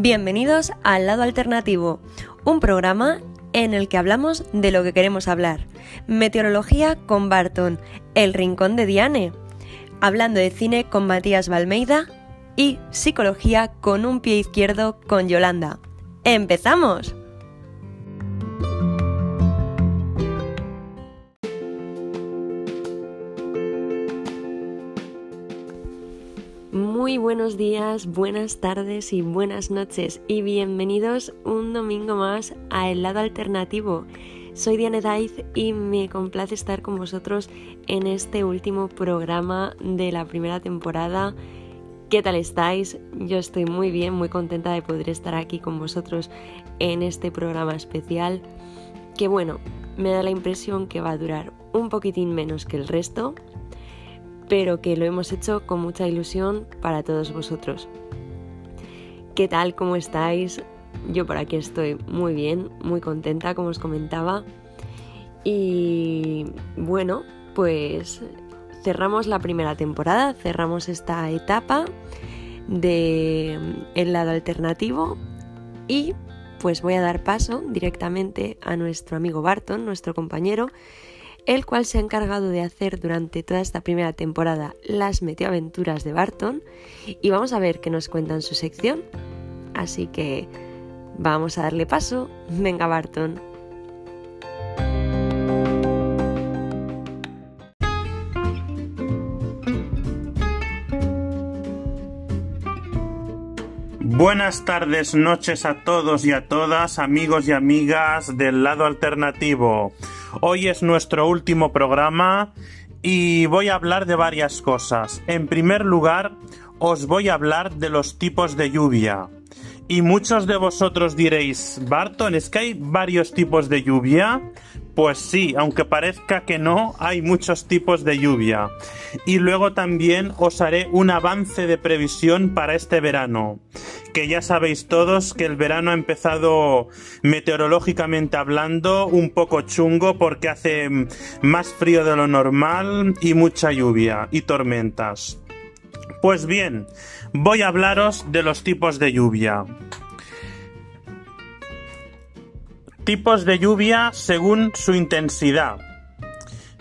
Bienvenidos al lado alternativo, un programa en el que hablamos de lo que queremos hablar. Meteorología con Barton, El Rincón de Diane, hablando de cine con Matías Balmeida y psicología con un pie izquierdo con Yolanda. ¡Empezamos! Buenos días, buenas tardes y buenas noches y bienvenidos un domingo más a El lado alternativo. Soy Diane Daiz y me complace estar con vosotros en este último programa de la primera temporada. ¿Qué tal estáis? Yo estoy muy bien, muy contenta de poder estar aquí con vosotros en este programa especial que bueno, me da la impresión que va a durar un poquitín menos que el resto, pero que lo hemos hecho con mucha ilusión para todos vosotros. ¿Qué tal? ¿Cómo estáis? Yo por aquí estoy muy bien, muy contenta, como os comentaba. Y bueno, pues cerramos la primera temporada, cerramos esta etapa de el lado alternativo y pues voy a dar paso directamente a nuestro amigo Barton, nuestro compañero, el cual se ha encargado de hacer durante toda esta primera temporada las meteoaventuras de Barton y vamos a ver qué nos cuenta en su sección. Así que vamos a darle paso. Venga Barton. Buenas tardes, noches a todos y a todas, amigos y amigas del lado alternativo. Hoy es nuestro último programa y voy a hablar de varias cosas. En primer lugar, os voy a hablar de los tipos de lluvia. Y muchos de vosotros diréis, Barton, ¿es que hay varios tipos de lluvia? Pues sí, aunque parezca que no, hay muchos tipos de lluvia. Y luego también os haré un avance de previsión para este verano. Que ya sabéis todos que el verano ha empezado meteorológicamente hablando un poco chungo porque hace más frío de lo normal y mucha lluvia y tormentas. Pues bien, voy a hablaros de los tipos de lluvia. Tipos de lluvia según su intensidad.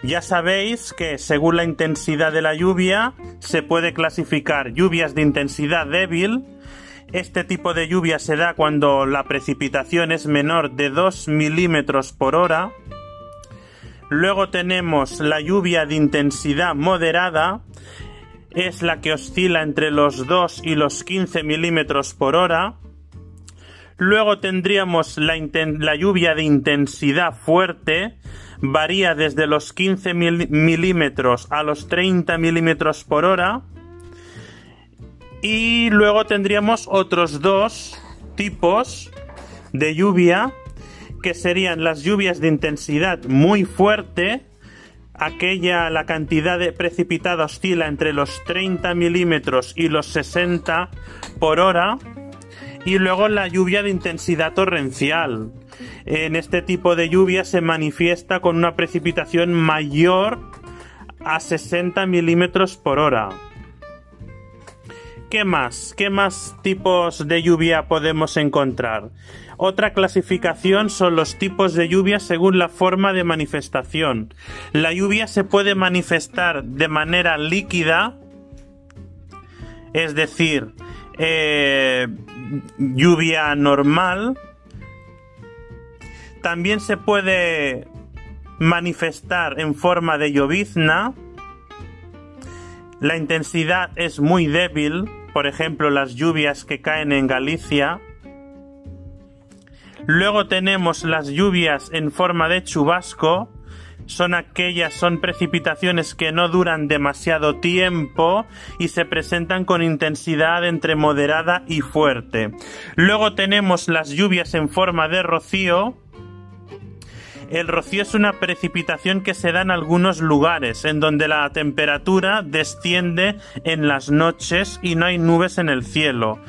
Ya sabéis que según la intensidad de la lluvia se puede clasificar lluvias de intensidad débil. Este tipo de lluvia se da cuando la precipitación es menor de 2 milímetros por hora. Luego tenemos la lluvia de intensidad moderada, es la que oscila entre los 2 y los 15 milímetros por hora. Luego tendríamos la, lluvia de intensidad fuerte, varía desde los 15 milímetros a los 30 milímetros por hora. Y luego tendríamos otros dos tipos de lluvia, que serían las lluvias de intensidad muy fuerte, aquella la cantidad de precipitada oscila entre los 30 milímetros y los 60 por hora y luego la lluvia de intensidad torrencial. En este tipo de lluvia se manifiesta con una precipitación mayor a 60 milímetros por hora. ¿Qué más? ¿Qué más tipos de lluvia podemos encontrar? Otra clasificación son los tipos de lluvia según la forma de manifestación. La lluvia se puede manifestar de manera líquida, es decir, eh, lluvia normal. También se puede manifestar en forma de llovizna. La intensidad es muy débil, por ejemplo las lluvias que caen en Galicia. Luego tenemos las lluvias en forma de chubasco. Son aquellas, son precipitaciones que no duran demasiado tiempo y se presentan con intensidad entre moderada y fuerte. Luego tenemos las lluvias en forma de rocío, el rocío es una precipitación que se da en algunos lugares, en donde la temperatura desciende en las noches y no hay nubes en el cielo.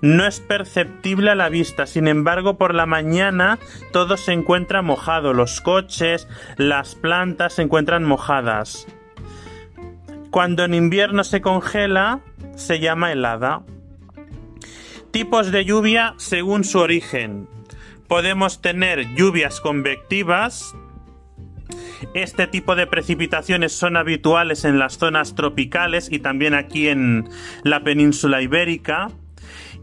No es perceptible a la vista, sin embargo, por la mañana todo se encuentra mojado, los coches, las plantas se encuentran mojadas. Cuando en invierno se congela, se llama helada. Tipos de lluvia según su origen. Podemos tener lluvias convectivas. Este tipo de precipitaciones son habituales en las zonas tropicales y también aquí en la península ibérica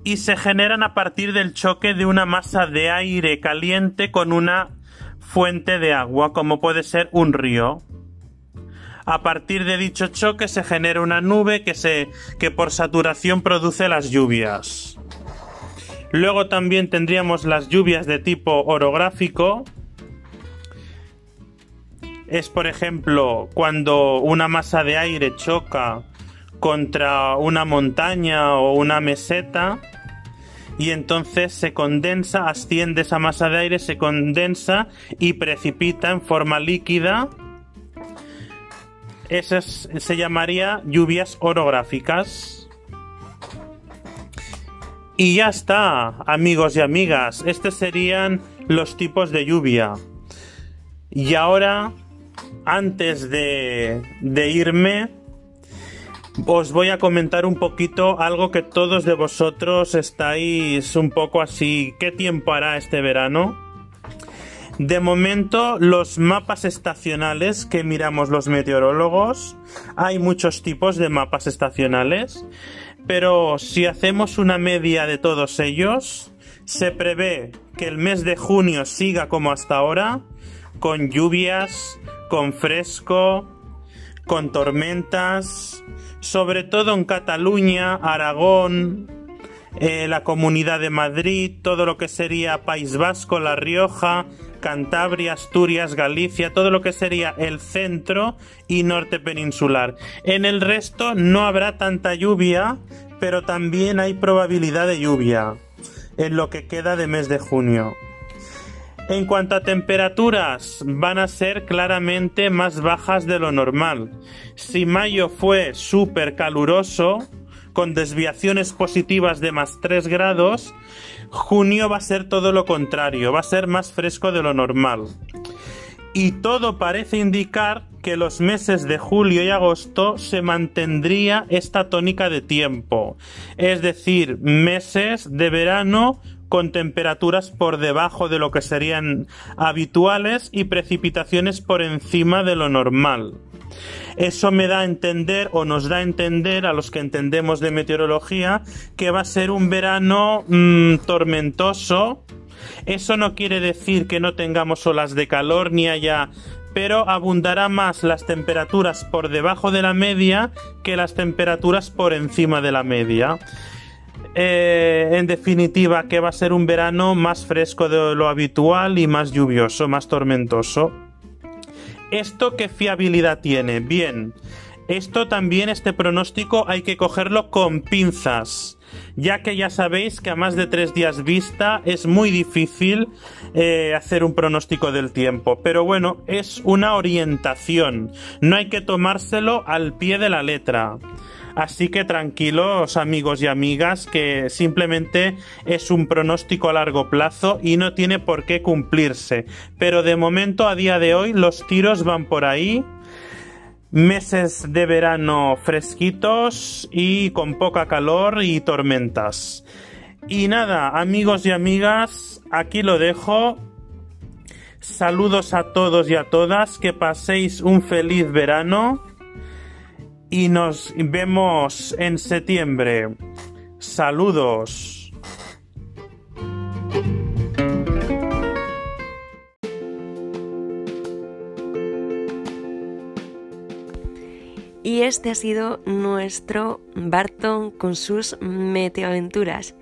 y se generan a partir del choque de una masa de aire caliente con una fuente de agua, como puede ser un río. A partir de dicho choque se genera una nube que, se, que por saturación produce las lluvias. Luego también tendríamos las lluvias de tipo orográfico. Es por ejemplo cuando una masa de aire choca contra una montaña o una meseta y entonces se condensa, asciende esa masa de aire, se condensa y precipita en forma líquida esas se llamaría lluvias orográficas. Y ya está, amigos y amigas. Estos serían los tipos de lluvia. Y ahora, antes de, irme, os voy a comentar un poquito algo que todos de vosotros estáis un poco así. ¿Qué tiempo hará este verano? De momento, los mapas estacionales que miramos los meteorólogos, hay muchos tipos de mapas estacionales, pero si hacemos una media de todos ellos, se prevé que el mes de junio siga como hasta ahora, con lluvias, con fresco, con tormentas, sobre todo en Cataluña, Aragón, eh, la Comunidad de Madrid, todo lo que sería País Vasco, La Rioja, Cantabria, Asturias, Galicia, todo lo que sería el centro y norte peninsular. En el resto no habrá tanta lluvia, pero también hay probabilidad de lluvia en lo que queda de mes de junio. En cuanto a temperaturas, van a ser claramente más bajas de lo normal. Si mayo fue súper caluroso, con desviaciones positivas de más 3 grados, junio va a ser todo lo contrario, va a ser más fresco de lo normal. Y todo parece indicar que los meses de julio y agosto se mantendría esta tónica de tiempo, es decir, meses de verano con temperaturas por debajo de lo que serían habituales y precipitaciones por encima de lo normal. Eso me da a entender o nos da a entender a los que entendemos de meteorología que va a ser un verano mm, tormentoso. Eso no quiere decir que no tengamos olas de calor ni haya pero abundará más las temperaturas por debajo de la media que las temperaturas por encima de la media. Eh, en definitiva, que va a ser un verano más fresco de lo habitual y más lluvioso, más tormentoso. ¿Esto qué fiabilidad tiene? Bien, esto también, este pronóstico, hay que cogerlo con pinzas, ya que ya sabéis que a más de tres días vista es muy difícil eh, hacer un pronóstico del tiempo. Pero bueno, es una orientación, no hay que tomárselo al pie de la letra. Así que tranquilos amigos y amigas que simplemente es un pronóstico a largo plazo y no tiene por qué cumplirse. Pero de momento a día de hoy los tiros van por ahí. Meses de verano fresquitos y con poca calor y tormentas. Y nada, amigos y amigas, aquí lo dejo. Saludos a todos y a todas, que paséis un feliz verano y nos vemos en septiembre. Saludos. Y este ha sido nuestro Barton con sus meteoaventuras.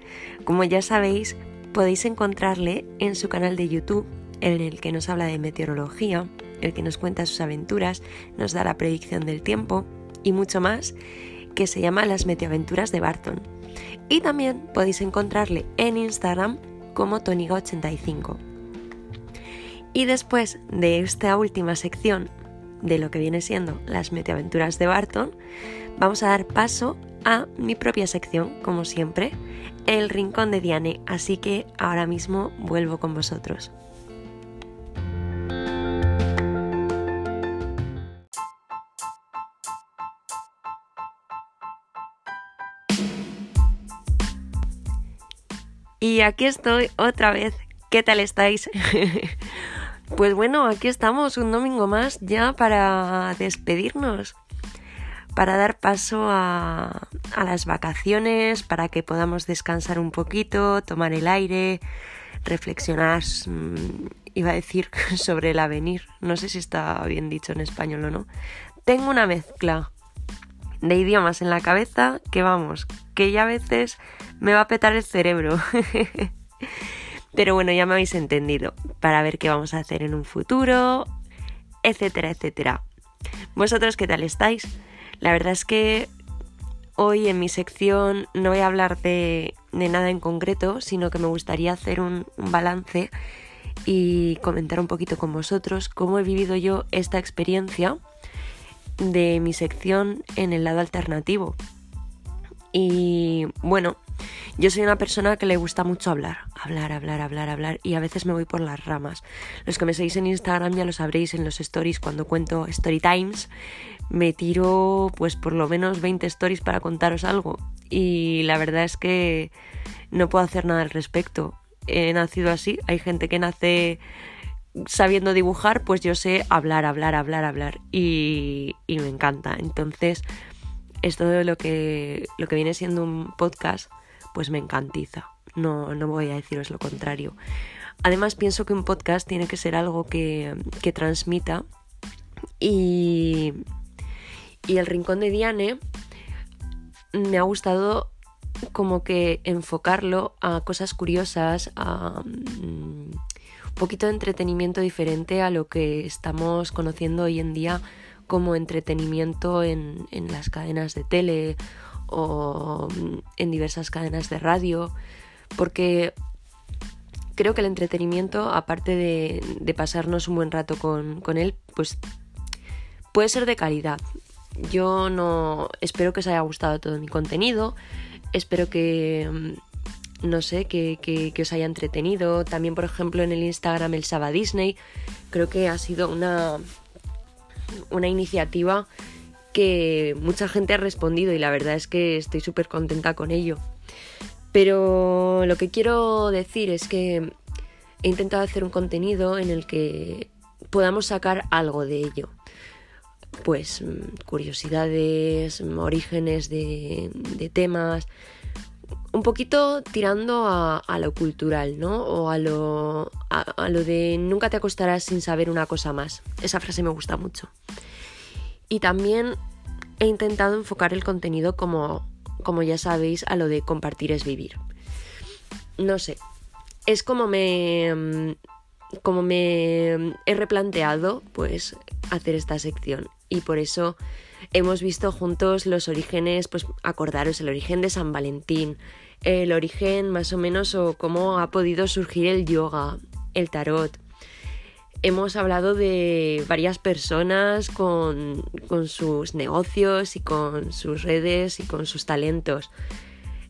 Como ya sabéis, podéis encontrarle en su canal de YouTube, en el que nos habla de meteorología, el que nos cuenta sus aventuras, nos da la predicción del tiempo y mucho más, que se llama Las Meteoaventuras de Barton. Y también podéis encontrarle en Instagram como Toniga85. Y después de esta última sección de lo que viene siendo las meteoaventuras de Barton, vamos a dar paso a mi propia sección, como siempre, el Rincón de Diane. Así que ahora mismo vuelvo con vosotros. Y aquí estoy otra vez. ¿Qué tal estáis? pues bueno, aquí estamos un domingo más ya para despedirnos, para dar paso a, las vacaciones, para que podamos descansar un poquito, tomar el aire, reflexionar, mm, iba a decir, sobre el avenir. No sé si está bien dicho en español o no. Tengo una mezcla de idiomas en la cabeza que vamos, que ya a veces me va a petar el cerebro. Pero bueno, ya me habéis entendido, para ver qué vamos a hacer en un futuro, etcétera, etcétera. ¿Vosotros qué tal estáis? La verdad es que hoy en mi sección no voy a hablar de, nada en concreto, sino que me gustaría hacer un balance y comentar un poquito con vosotros cómo he vivido yo esta experiencia de mi sección en el lado alternativo. Y bueno, yo soy una persona que le gusta mucho hablar, hablar, hablar, hablar, hablar y a veces me voy por las ramas. Los que me seguís en Instagram ya lo sabréis en los stories cuando cuento story times, me tiro pues por lo menos 20 stories para contaros algo y la verdad es que no puedo hacer nada al respecto. He nacido así, hay gente que nace sabiendo dibujar, pues yo sé hablar, hablar, hablar, hablar y, me encanta. Entonces, esto de lo que, lo que viene siendo un podcast, pues me encantiza. No, no voy a deciros lo contrario. Además, pienso que un podcast tiene que ser algo que, que transmita y, y el rincón de Diane me ha gustado como que enfocarlo a cosas curiosas, a... Mm, poquito de entretenimiento diferente a lo que estamos conociendo hoy en día como entretenimiento en, las cadenas de tele o en diversas cadenas de radio, porque creo que el entretenimiento, aparte de, pasarnos un buen rato con, con, él, pues puede ser de calidad. Yo no espero que os haya gustado todo mi contenido, espero que no sé, que, os haya entretenido. También, por ejemplo, en el Instagram el Saba Disney, creo que ha sido una, una iniciativa que mucha gente ha respondido y la verdad es que estoy súper contenta con ello. Pero lo que quiero decir es que he intentado hacer un contenido en el que podamos sacar algo de ello. Pues curiosidades, orígenes de, de temas, un poquito tirando a, lo cultural, ¿no? O a lo, a, lo de nunca te acostarás sin saber una cosa más. Esa frase me gusta mucho. Y también he intentado enfocar el contenido como, como ya sabéis, a lo de compartir es vivir. No sé, es como me, como me he replanteado, pues, hacer esta sección. Y por eso hemos visto juntos los orígenes, pues acordaros el origen de San Valentín, el origen más o menos o cómo ha podido surgir el yoga, el tarot. Hemos hablado de varias personas con, sus negocios y con sus redes y con sus talentos.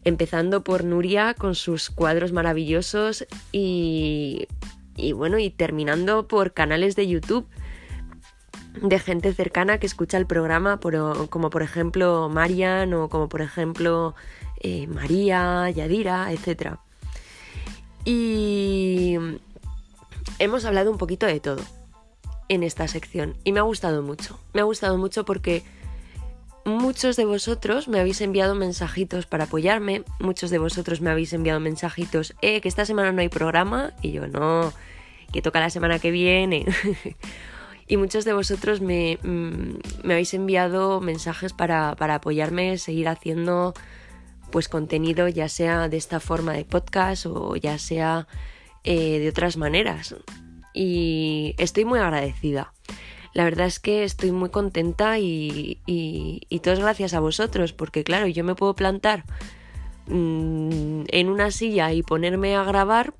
Empezando por Nuria con sus cuadros maravillosos y, y bueno, y terminando por canales de YouTube de gente cercana que escucha el programa, como por ejemplo Marian o como por ejemplo eh, María, Yadira, etc. Y hemos hablado un poquito de todo en esta sección y me ha gustado mucho. Me ha gustado mucho porque muchos de vosotros me habéis enviado mensajitos para apoyarme, muchos de vosotros me habéis enviado mensajitos, eh, que esta semana no hay programa y yo no, que toca la semana que viene. y muchos de vosotros me, mm, me habéis enviado mensajes para, para, apoyarme, seguir haciendo pues contenido ya sea de esta forma de podcast o ya sea eh, de otras maneras. Y estoy muy agradecida. La verdad es que estoy muy contenta y, y, y todo es gracias a vosotros, porque claro, yo me puedo plantar mm, en una silla y ponerme a grabar,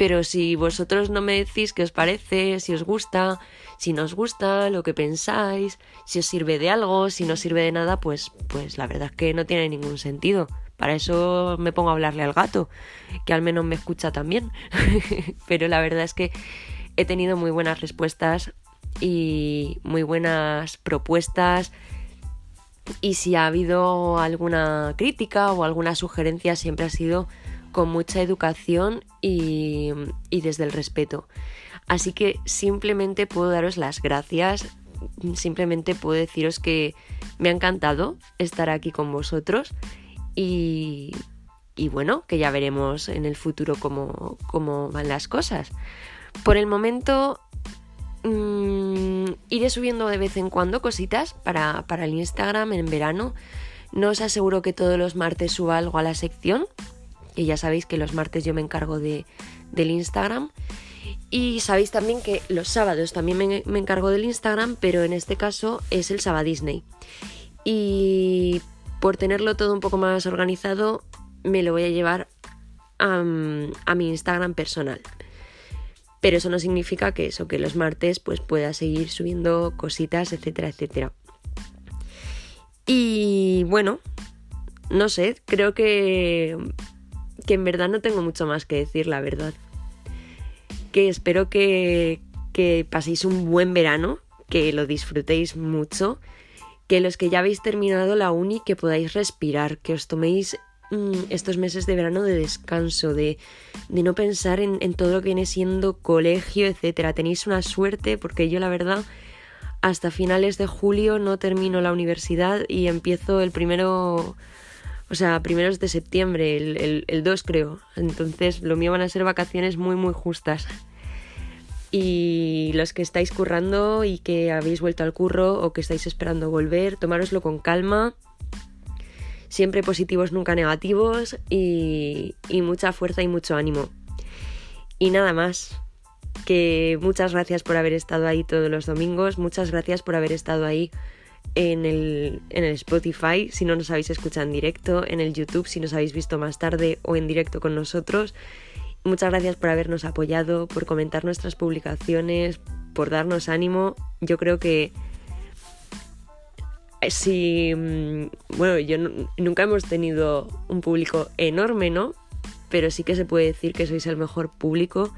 pero si vosotros no me decís qué os parece, si os gusta, si nos gusta, lo que pensáis, si os sirve de algo, si no sirve de nada, pues, pues la verdad es que no tiene ningún sentido. Para eso me pongo a hablarle al gato, que al menos me escucha también. Pero la verdad es que he tenido muy buenas respuestas y muy buenas propuestas. Y si ha habido alguna crítica o alguna sugerencia, siempre ha sido con mucha educación y, y desde el respeto. Así que simplemente puedo daros las gracias, simplemente puedo deciros que me ha encantado estar aquí con vosotros y, y bueno, que ya veremos en el futuro cómo, cómo van las cosas. Por el momento mmm, iré subiendo de vez en cuando cositas para, para, el Instagram en verano. No os aseguro que todos los martes suba algo a la sección, que ya sabéis que los martes yo me encargo de, del Instagram. Y sabéis también que los sábados también me, encargo del Instagram, pero en este caso es el Sábado Disney. Y por tenerlo todo un poco más organizado, me lo voy a llevar a, a, mi Instagram personal. Pero eso no significa que eso, que los martes pues pueda seguir subiendo cositas, etcétera, etcétera. Y bueno, no sé, creo que, que en verdad no tengo mucho más que decir, la verdad. Que espero que, que paséis un buen verano, que lo disfrutéis mucho, que los que ya habéis terminado la uni, que podáis respirar, que os toméis Mm, estos meses de verano de descanso, de, de no pensar en, en, todo lo que viene siendo colegio, etcétera. Tenéis una suerte porque yo la verdad hasta finales de julio no termino la universidad y empiezo el primero, o sea, primeros de septiembre, el, el, el 2 creo. Entonces lo mío van a ser vacaciones muy muy justas. Y los que estáis currando y que habéis vuelto al curro o que estáis esperando volver, tomároslo con calma siempre positivos, nunca negativos y, y mucha fuerza y mucho ánimo. Y nada más, que muchas gracias por haber estado ahí todos los domingos, muchas gracias por haber estado ahí en el, en el, Spotify si no nos habéis escuchado en directo, en el YouTube si nos habéis visto más tarde o en directo con nosotros. Muchas gracias por habernos apoyado, por comentar nuestras publicaciones, por darnos ánimo. Yo creo que si, mm, bueno, yo nunca hemos tenido un público enorme, ¿no? Pero sí que se puede decir que sois el mejor público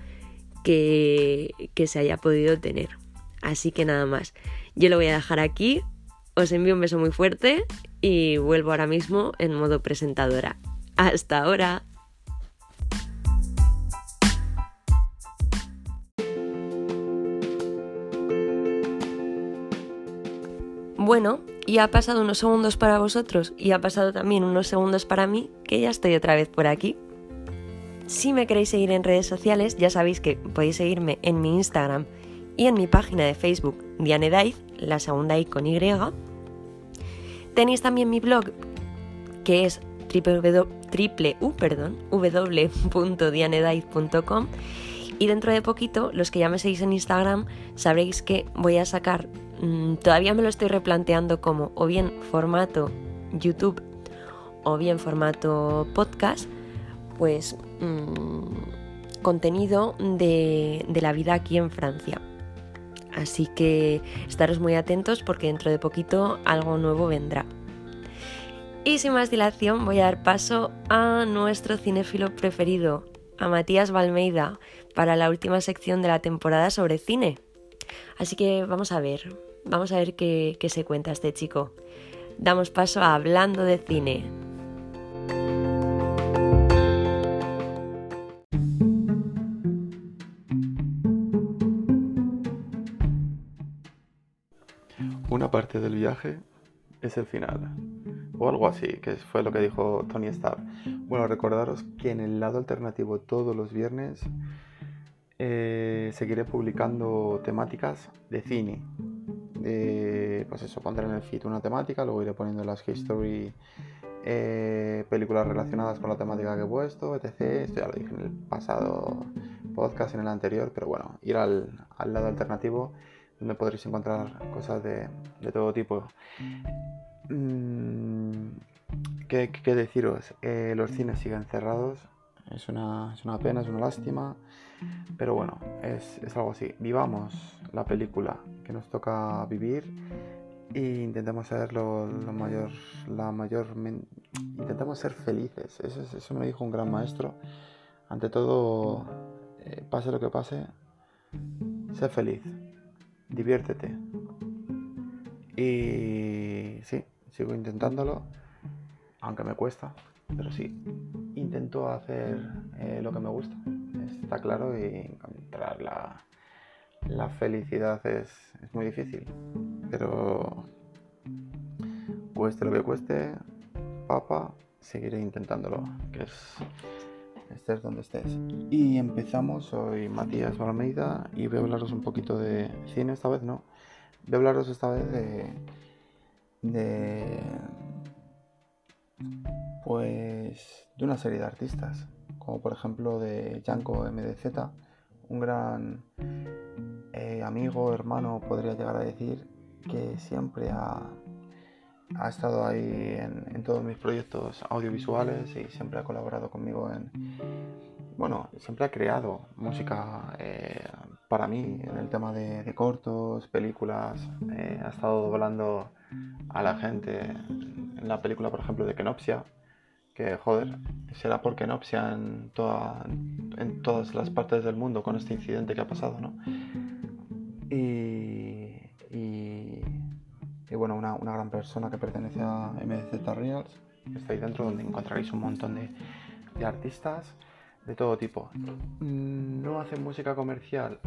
que, que se haya podido tener. Así que nada más. Yo lo voy a dejar aquí. Os envío un beso muy fuerte y vuelvo ahora mismo en modo presentadora. Hasta ahora. Bueno, y ha pasado unos segundos para vosotros y ha pasado también unos segundos para mí, que ya estoy otra vez por aquí. Si me queréis seguir en redes sociales, ya sabéis que podéis seguirme en mi Instagram y en mi página de Facebook, Diane Daiz, la segunda I con Y. Tenéis también mi blog, que es www.dianedaiz.com y dentro de poquito, los que ya me seguís en Instagram, sabréis que voy a sacar Mm, todavía me lo estoy replanteando como o bien formato YouTube o bien formato podcast, pues mmm, contenido de la vida aquí en Francia. Así que estaros muy atentos porque dentro de poquito algo nuevo vendrá. Y sin más dilación voy a dar paso a nuestro cinéfilo preferido, a Matías Balmeida, para la última sección de la temporada sobre cine. Así que vamos a ver, Vamos a ver qué, qué se cuenta este chico. Damos paso a Hablando de Cine. Del viaje es el final. O algo así, que fue lo que dijo Tony Stark. Bueno, recordaros que en el lado alternativo todos los viernes eh, seguiré publicando temáticas de cine pues eso, pondré en el feed una temática, luego iré poniendo las history eh, películas relacionadas con la temática que he puesto, etc. Esto ya lo dije en el pasado podcast, en el anterior, pero bueno, ir al, al lado alternativo donde podréis encontrar cosas de, de todo tipo. Mm, ¿qué, ¿qué, deciros? Eh, los cines siguen cerrados, es una, es una pena, es una lástima. Pero bueno, es, es, algo así. Vivamos la película que nos toca vivir e intentemos ser lo, lo mayor, la mayor, intentemos ser felices. Eso, eso, me lo dijo un gran maestro. Ante todo, eh, pase lo que pase, sé feliz, diviértete. Y sí, sigo intentándolo, aunque me cuesta, pero sí, intento hacer eh, lo que me gusta, está claro, y encontrar la, la felicidad es, es muy difícil, pero cueste lo que cueste, papa, seguiré intentándolo, que es estés donde estés. Y empezamos, soy Matías Almeida y voy a hablaros un poquito de cine esta vez, ¿no? Voy a hablaros esta vez de... de... pues... de una serie de artistas, como por ejemplo de Janko MDZ, un gran eh, amigo, hermano, podría llegar a decir, que siempre ha, ha estado ahí en, todos mis proyectos audiovisuales y siempre ha colaborado conmigo en, bueno, siempre ha creado música eh, para mí en el tema de, cortos, películas, eh, ha estado doblando a la gente en la película, por ejemplo, de Kenopsia, que joder, será por Kenopsia en, toda, en todas las partes del mundo con este incidente que ha pasado, ¿no? y bueno, una, gran persona que pertenece a MDZ Reals. Estoy dentro donde encontraréis un montón de, artistas de todo tipo. No hacen música comercial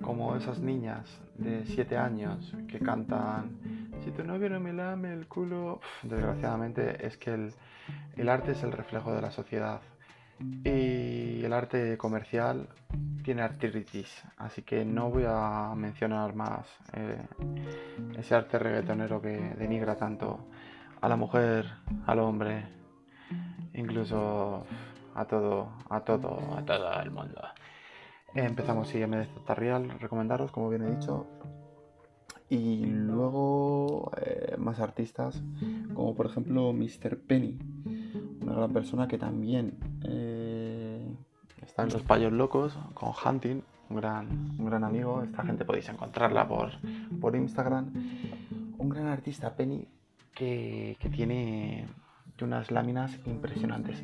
como esas niñas de 7 años que cantan Si tu novio no me lame el culo. Desgraciadamente es que el, el arte es el reflejo de la sociedad. Y el arte comercial tiene artritis, así que no voy a mencionar más eh, ese arte reggaetonero que denigra tanto a la mujer, al hombre, incluso a todo, a todo, a todo el mundo. Empezamos si me real, recomendaros, como bien he dicho. Y luego eh, más artistas, como por ejemplo Mr. Penny, una gran persona que también eh, está en los payos locos con Hunting, un gran, un gran amigo. Esta gente podéis encontrarla por, por Instagram. Un gran artista, Penny, que, que tiene unas láminas impresionantes.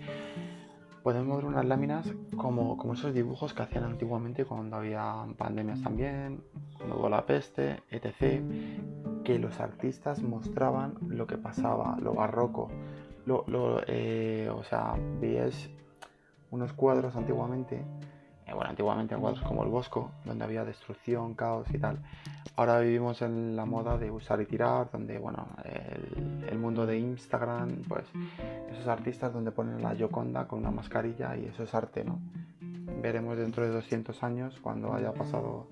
Podemos ver unas láminas como, como esos dibujos que hacían antiguamente cuando había pandemias también, cuando hubo la peste, etc. Que los artistas mostraban lo que pasaba, lo barroco, lo, eh, o sea, unos cuadros antiguamente, eh, bueno, antiguamente cuadros como el Bosco, donde había destrucción, caos y tal. Ahora vivimos en la moda de usar y tirar, donde, bueno, el, mundo de Instagram, pues esos artistas donde ponen la Yoconda con una mascarilla y eso es arte, ¿no? Veremos dentro de 200 años, cuando haya pasado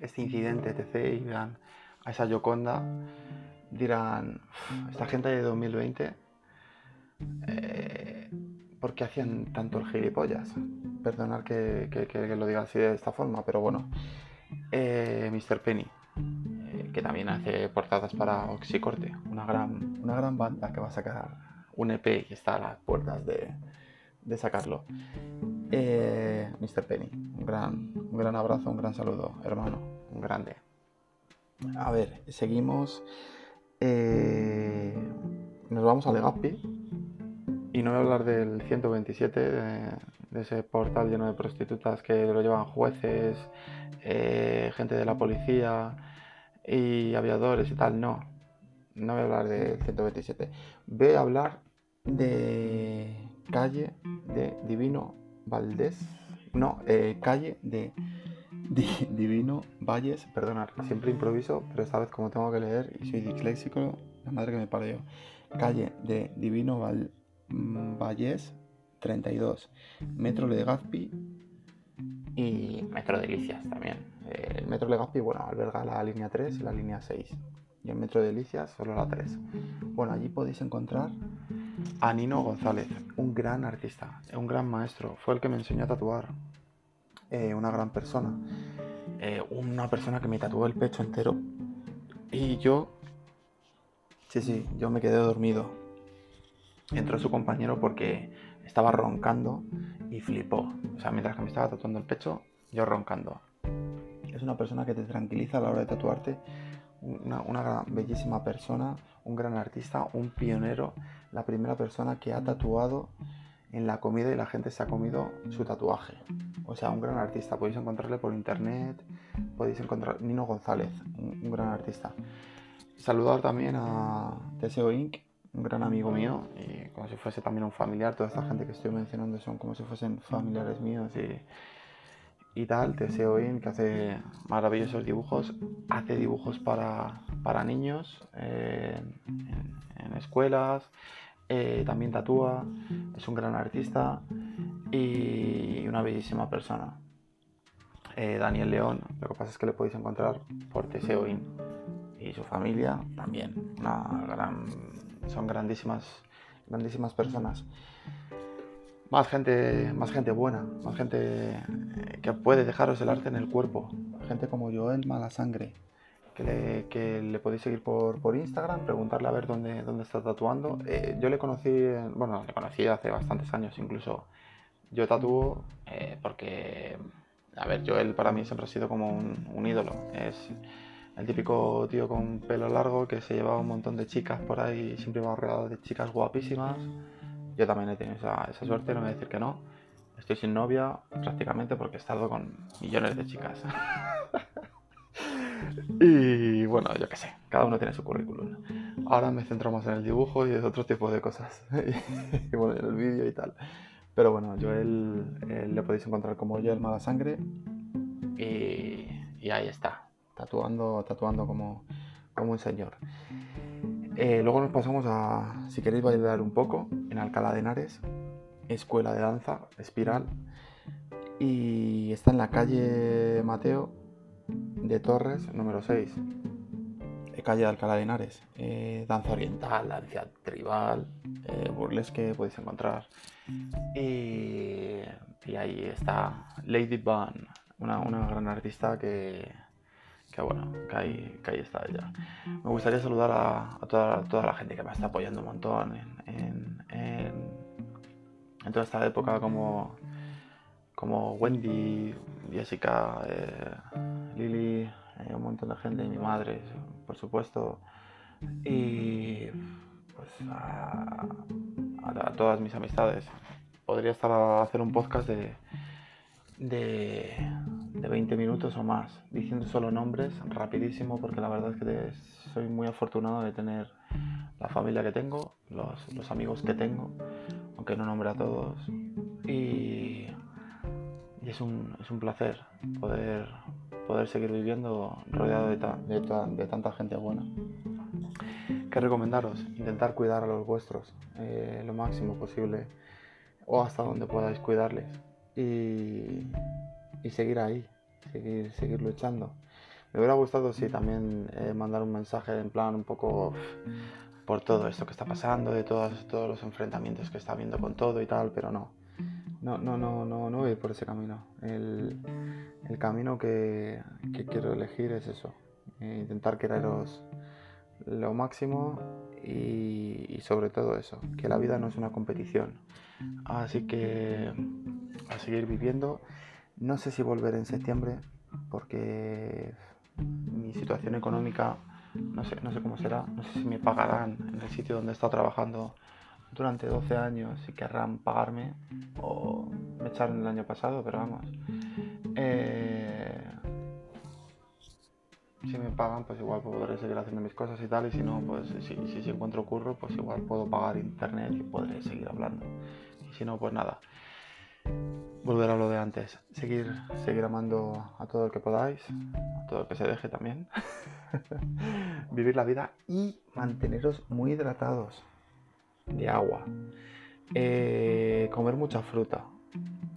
este incidente, etc., y a esa Yoconda, dirán, esta gente de 2020 eh, ¿Por qué hacían tanto el gilipollas? Perdonad que, lo diga así de esta forma, pero bueno. Eh, Mr. Penny, eh, que también hace portadas para Oxicorte, una gran, una gran banda que va a sacar un EP y está a las puertas de, sacarlo. Mr. Penny, un gran, un gran abrazo, un gran saludo, hermano, un grande. A ver, seguimos. nos vamos a Legazpi y no voy a hablar del 127, de, ese portal lleno de prostitutas que lo llevan jueces, eh, gente de la policía y aviadores y tal. No, no voy a hablar del 127. Voy a hablar de calle de Divino Valdés. No, eh, calle de, Divino Valles. Perdonad, siempre improviso, pero esta vez como tengo que leer y soy disléxico, la madre que me parió. Calle de Divino Valdés Mm, Valles 32, Metro Legazpi y Metro Delicias también. El Metro Legazpi, bueno, alberga la línea 3 y la línea 6. Y el Metro Delicias solo la 3. Bueno, allí podéis encontrar a Nino González, un gran artista, un gran maestro. Fue el que me enseñó a tatuar. Eh, una gran persona. Eh, una persona que me tatuó el pecho entero. Y yo... Sí, sí, yo me quedé dormido entró su compañero porque estaba roncando y flipó. O sea, mientras que me estaba tatuando el pecho, yo roncando. Es una persona que te tranquiliza a la hora de tatuarte, una, bellísima persona, un gran artista, un pionero, la primera persona que ha tatuado en la comida y la gente se ha comido su tatuaje. O sea, un gran artista. Podéis encontrarle por internet, podéis encontrar Nino González, un, gran artista. Saludar también a Teseo Inc., un gran amigo mío, y como si fuese también un familiar. Toda esta gente que estoy mencionando son como si fuesen familiares míos y, y tal. In, que hace maravillosos dibujos, hace dibujos para, para niños eh, en, escuelas, eh, también tatúa, es un gran artista y una bellísima persona. Eh, Daniel León, lo que pasa es que le podéis encontrar por In y su familia también. Una gran son grandísimas, grandísimas personas. Más gente, más gente buena, más gente eh, que puede dejaros el arte en el cuerpo. Gente como Joel Malasangre, que le, que le podéis seguir por, por, Instagram, preguntarle a ver dónde, dónde está tatuando. Eh, yo le conocí, bueno, le conocí hace bastantes años incluso. Yo tatúo eh, porque, a ver, Joel para mí siempre ha sido como un, un ídolo. Es, el típico tío con pelo largo que se llevaba un montón de chicas por ahí, siempre iba rodeado de chicas guapísimas. Yo también he tenido esa, suerte, no me voy a decir que no. Estoy sin novia prácticamente porque he estado con millones de chicas. y bueno, yo qué sé, cada uno tiene su currículum. Ahora me centro más en el dibujo y en otro tipo de cosas. y bueno, en el vídeo y tal. Pero bueno, yo él, le podéis encontrar como yo el mala sangre. y ahí está tatuando, tatuando como, como un señor. Eh, luego nos pasamos a, si queréis bailar un poco, en Alcalá de Henares, Escuela de Danza, Espiral, y está en la calle Mateo de Torres, número 6, calle de Alcalá de Henares. Eh, danza oriental, danza tribal, eh, burlesque podéis encontrar. Y, y, ahí está Lady Van, una, una gran artista que, que bueno, que ahí, está ella. Me gustaría saludar a, toda, toda, la gente que me está apoyando un montón en, en, toda esta época, como, como Wendy, Jessica, eh, Lili, eh, un montón de gente, mi madre, por supuesto, y pues a, a todas mis amistades. Podría estar a hacer un podcast de de, de 20 minutos o más, diciendo solo nombres, rapidísimo, porque la verdad es que soy muy afortunado de tener la familia que tengo, los, amigos que tengo, aunque no nombre a todos. Y, es, un, es, un, placer poder, poder seguir viviendo rodeado de, de, de tanta gente buena. ¿Qué recomendaros? Intentar cuidar a los vuestros eh, lo máximo posible o hasta donde podáis cuidarles y, seguir ahí, seguir, seguir luchando. Me hubiera gustado, sí, también eh, mandar un mensaje en plan un poco por todo esto que está pasando, de todos, todos los enfrentamientos que está habiendo con todo y tal, pero no. No, no, no, no, voy por ese camino. El, camino que, quiero elegir es eso. Eh, intentar quereros lo máximo y, sobre todo eso, que la vida no es una competición. Así que a seguir viviendo. No sé si volver en septiembre porque mi situación económica no sé, no sé cómo será, no sé si me pagarán en el sitio donde he estado trabajando durante 12 años, si querrán pagarme o me echaron el año pasado, pero vamos. Eh, si me pagan, pues igual podré seguir haciendo mis cosas y tal, y si no, pues si, si, si encuentro curro, pues igual puedo pagar internet y podré seguir hablando. Y si no, pues nada volver a lo de antes, seguir, seguir amando a todo el que podáis, a todo el que se deje también, vivir la vida y manteneros muy hidratados de agua, eh, comer mucha fruta,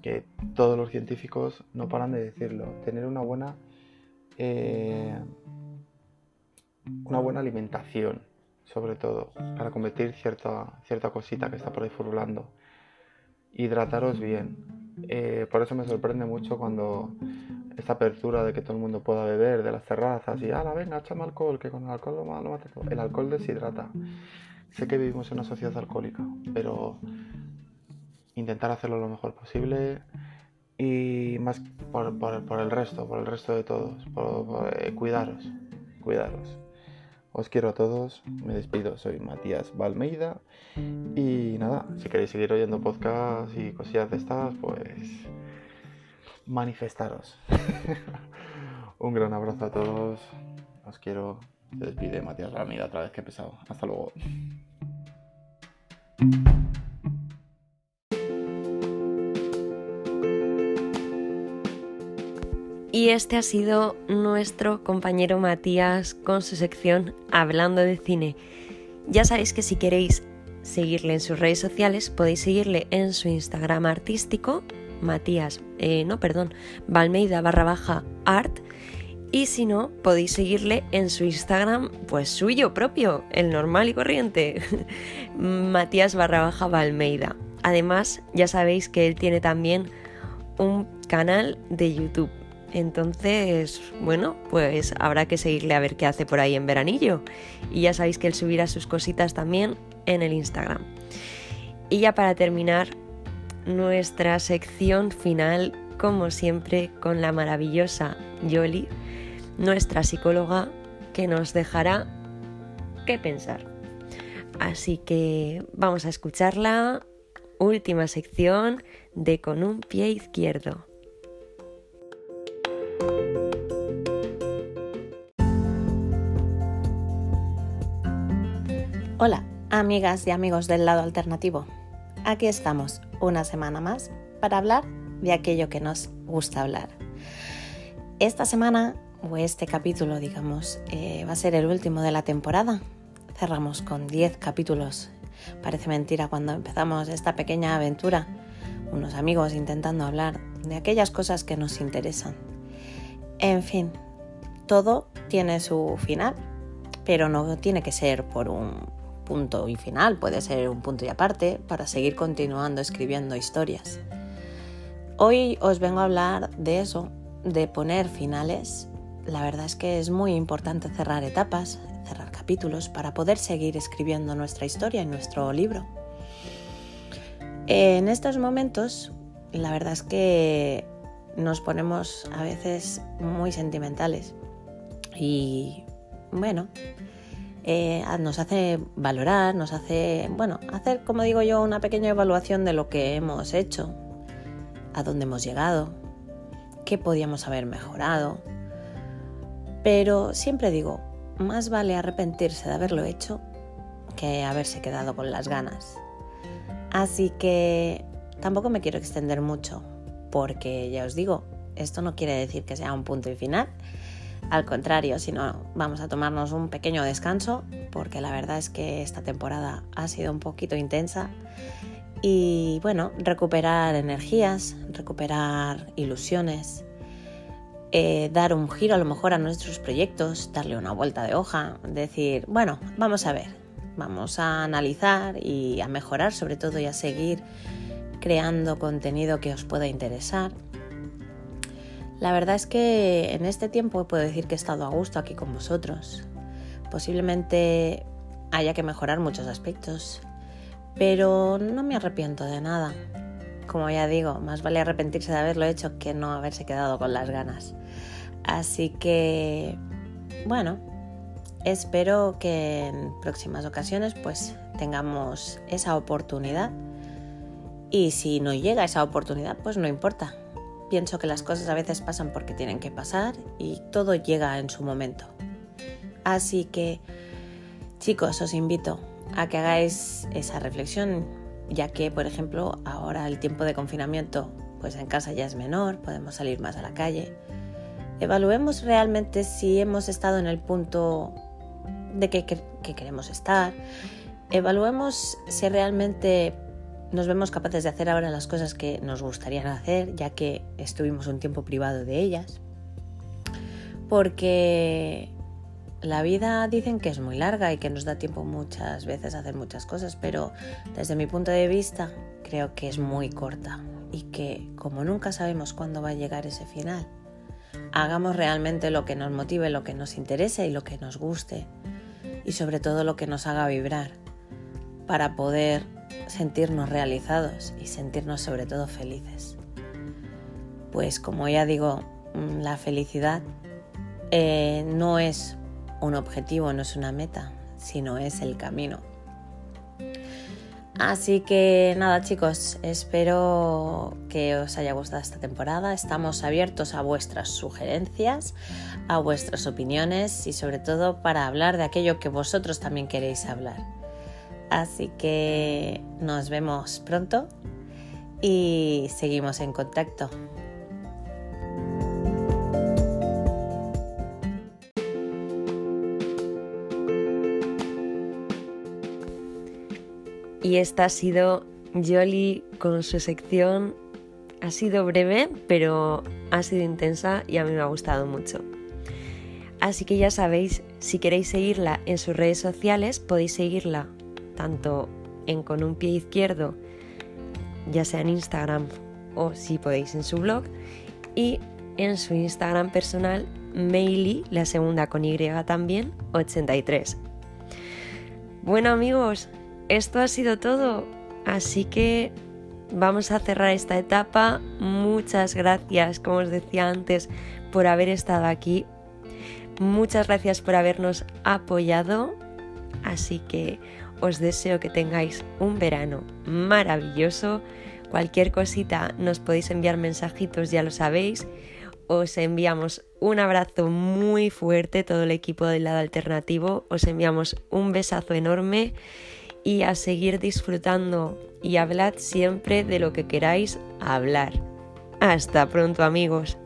que todos los científicos no paran de decirlo, tener una buena, eh, una buena alimentación, sobre todo, para combatir cierta, cierta cosita que está por ahí furulando. Hidrataros bien, eh, por eso me sorprende mucho cuando esta apertura de que todo el mundo pueda beber de las terrazas y, la venga, échame alcohol, que con el alcohol lo, mata todo. El alcohol deshidrata. Sé que vivimos en una sociedad alcohólica, pero intentar hacerlo lo mejor posible y más por, el resto, por el resto de todos, eh, cuidaros, cuidaros. Os quiero a todos, me despido, soy Matías Valmeida y nada, si queréis seguir oyendo podcasts y cosillas de estas, pues manifestaros. Un gran abrazo a todos, os quiero, se despide Matías Valmeida otra vez que he pesado. Hasta luego. Y este ha sido nuestro compañero Matías con su sección Hablando de cine. Ya sabéis que si queréis seguirle en sus redes sociales podéis seguirle en su Instagram artístico, Matías, eh, no, perdón, Valmeida barra baja art. Y si no, podéis seguirle en su Instagram, pues suyo propio, el normal y corriente, Matías barra baja Valmeida. Además, ya sabéis que él tiene también un canal de YouTube. Entonces, bueno, pues habrá que seguirle a ver qué hace por ahí en veranillo. Y ya sabéis que él subirá sus cositas también en el Instagram. Y ya para terminar, nuestra sección final, como siempre, con la maravillosa Yoli, nuestra psicóloga, que nos dejará qué pensar. Así que vamos a escucharla. Última sección de Con un pie izquierdo. Hola, amigas y amigos del lado alternativo. Aquí estamos una semana más para hablar de aquello que nos gusta hablar. Esta semana, o este capítulo, digamos, eh, va a ser el último de la temporada. Cerramos con 10 capítulos. Parece mentira cuando empezamos esta pequeña aventura, unos amigos intentando hablar de aquellas cosas que nos interesan. En fin, todo tiene su final, pero no tiene que ser por un punto y final, puede ser un punto y aparte, para seguir continuando escribiendo historias. Hoy os vengo a hablar de eso, de poner finales. La verdad es que es muy importante cerrar etapas, cerrar capítulos para poder seguir escribiendo nuestra historia en nuestro libro. En estos momentos, la verdad es que nos ponemos a veces muy sentimentales y bueno, eh, nos hace valorar, nos hace, bueno, hacer, como digo yo, una pequeña evaluación de lo que hemos hecho, a dónde hemos llegado, qué podíamos haber mejorado. Pero siempre digo, más vale arrepentirse de haberlo hecho que haberse quedado con las ganas. Así que tampoco me quiero extender mucho, porque ya os digo, esto no quiere decir que sea un punto y final, al contrario, si no, vamos a tomarnos un pequeño descanso porque la verdad es que esta temporada ha sido un poquito intensa. Y bueno, recuperar energías, recuperar ilusiones, eh, dar un giro a lo mejor a nuestros proyectos, darle una vuelta de hoja, decir, bueno, vamos a ver, vamos a analizar y a mejorar sobre todo y a seguir creando contenido que os pueda interesar la verdad es que en este tiempo puedo decir que he estado a gusto aquí con vosotros. Posiblemente haya que mejorar muchos aspectos, pero no me arrepiento de nada. Como ya digo, más vale arrepentirse de haberlo hecho que no haberse quedado con las ganas. Así que, bueno, espero que en próximas ocasiones pues tengamos esa oportunidad. Y si no llega esa oportunidad, pues no importa. Pienso que las cosas a veces pasan porque tienen que pasar y todo llega en su momento. Así que, chicos, os invito a que hagáis esa reflexión, ya que, por ejemplo, ahora el tiempo de confinamiento, pues en casa ya es menor, podemos salir más a la calle. Evaluemos realmente si hemos estado en el punto de que, que queremos estar. Evaluemos si realmente nos vemos capaces de hacer ahora las cosas que nos gustarían hacer, ya que estuvimos un tiempo privado de ellas. Porque la vida dicen que es muy larga y que nos da tiempo muchas veces a hacer muchas cosas, pero desde mi punto de vista creo que es muy corta y que como nunca sabemos cuándo va a llegar ese final, hagamos realmente lo que nos motive, lo que nos interese y lo que nos guste y sobre todo lo que nos haga vibrar para poder sentirnos realizados y sentirnos sobre todo felices. Pues como ya digo, mm, la felicidad eh, no es un objetivo, no es una meta, sino es el camino. Así que nada chicos, espero que os haya gustado esta temporada. Estamos abiertos a vuestras sugerencias, a vuestras opiniones y sobre todo para hablar de aquello que vosotros también queréis hablar. Así que nos vemos pronto y seguimos en contacto. Y esta ha sido Jolly con su sección. Ha sido breve, pero ha sido intensa y a mí me ha gustado mucho. Así que ya sabéis, si queréis seguirla en sus redes sociales, podéis seguirla tanto en Con un pie izquierdo, ya sea en Instagram o si podéis en su blog, y en su Instagram personal, Maily, la segunda con Y también, 83. Bueno amigos, esto ha sido todo, así que vamos a cerrar esta etapa. Muchas gracias, como os decía antes, por haber estado aquí. Muchas gracias por habernos apoyado. Así que os deseo que tengáis un verano maravilloso. Cualquier cosita nos podéis enviar mensajitos, ya lo sabéis. Os enviamos un abrazo muy fuerte, todo el equipo del lado alternativo. Os enviamos un besazo enorme y a seguir disfrutando y hablad siempre de lo que queráis hablar. Hasta pronto amigos.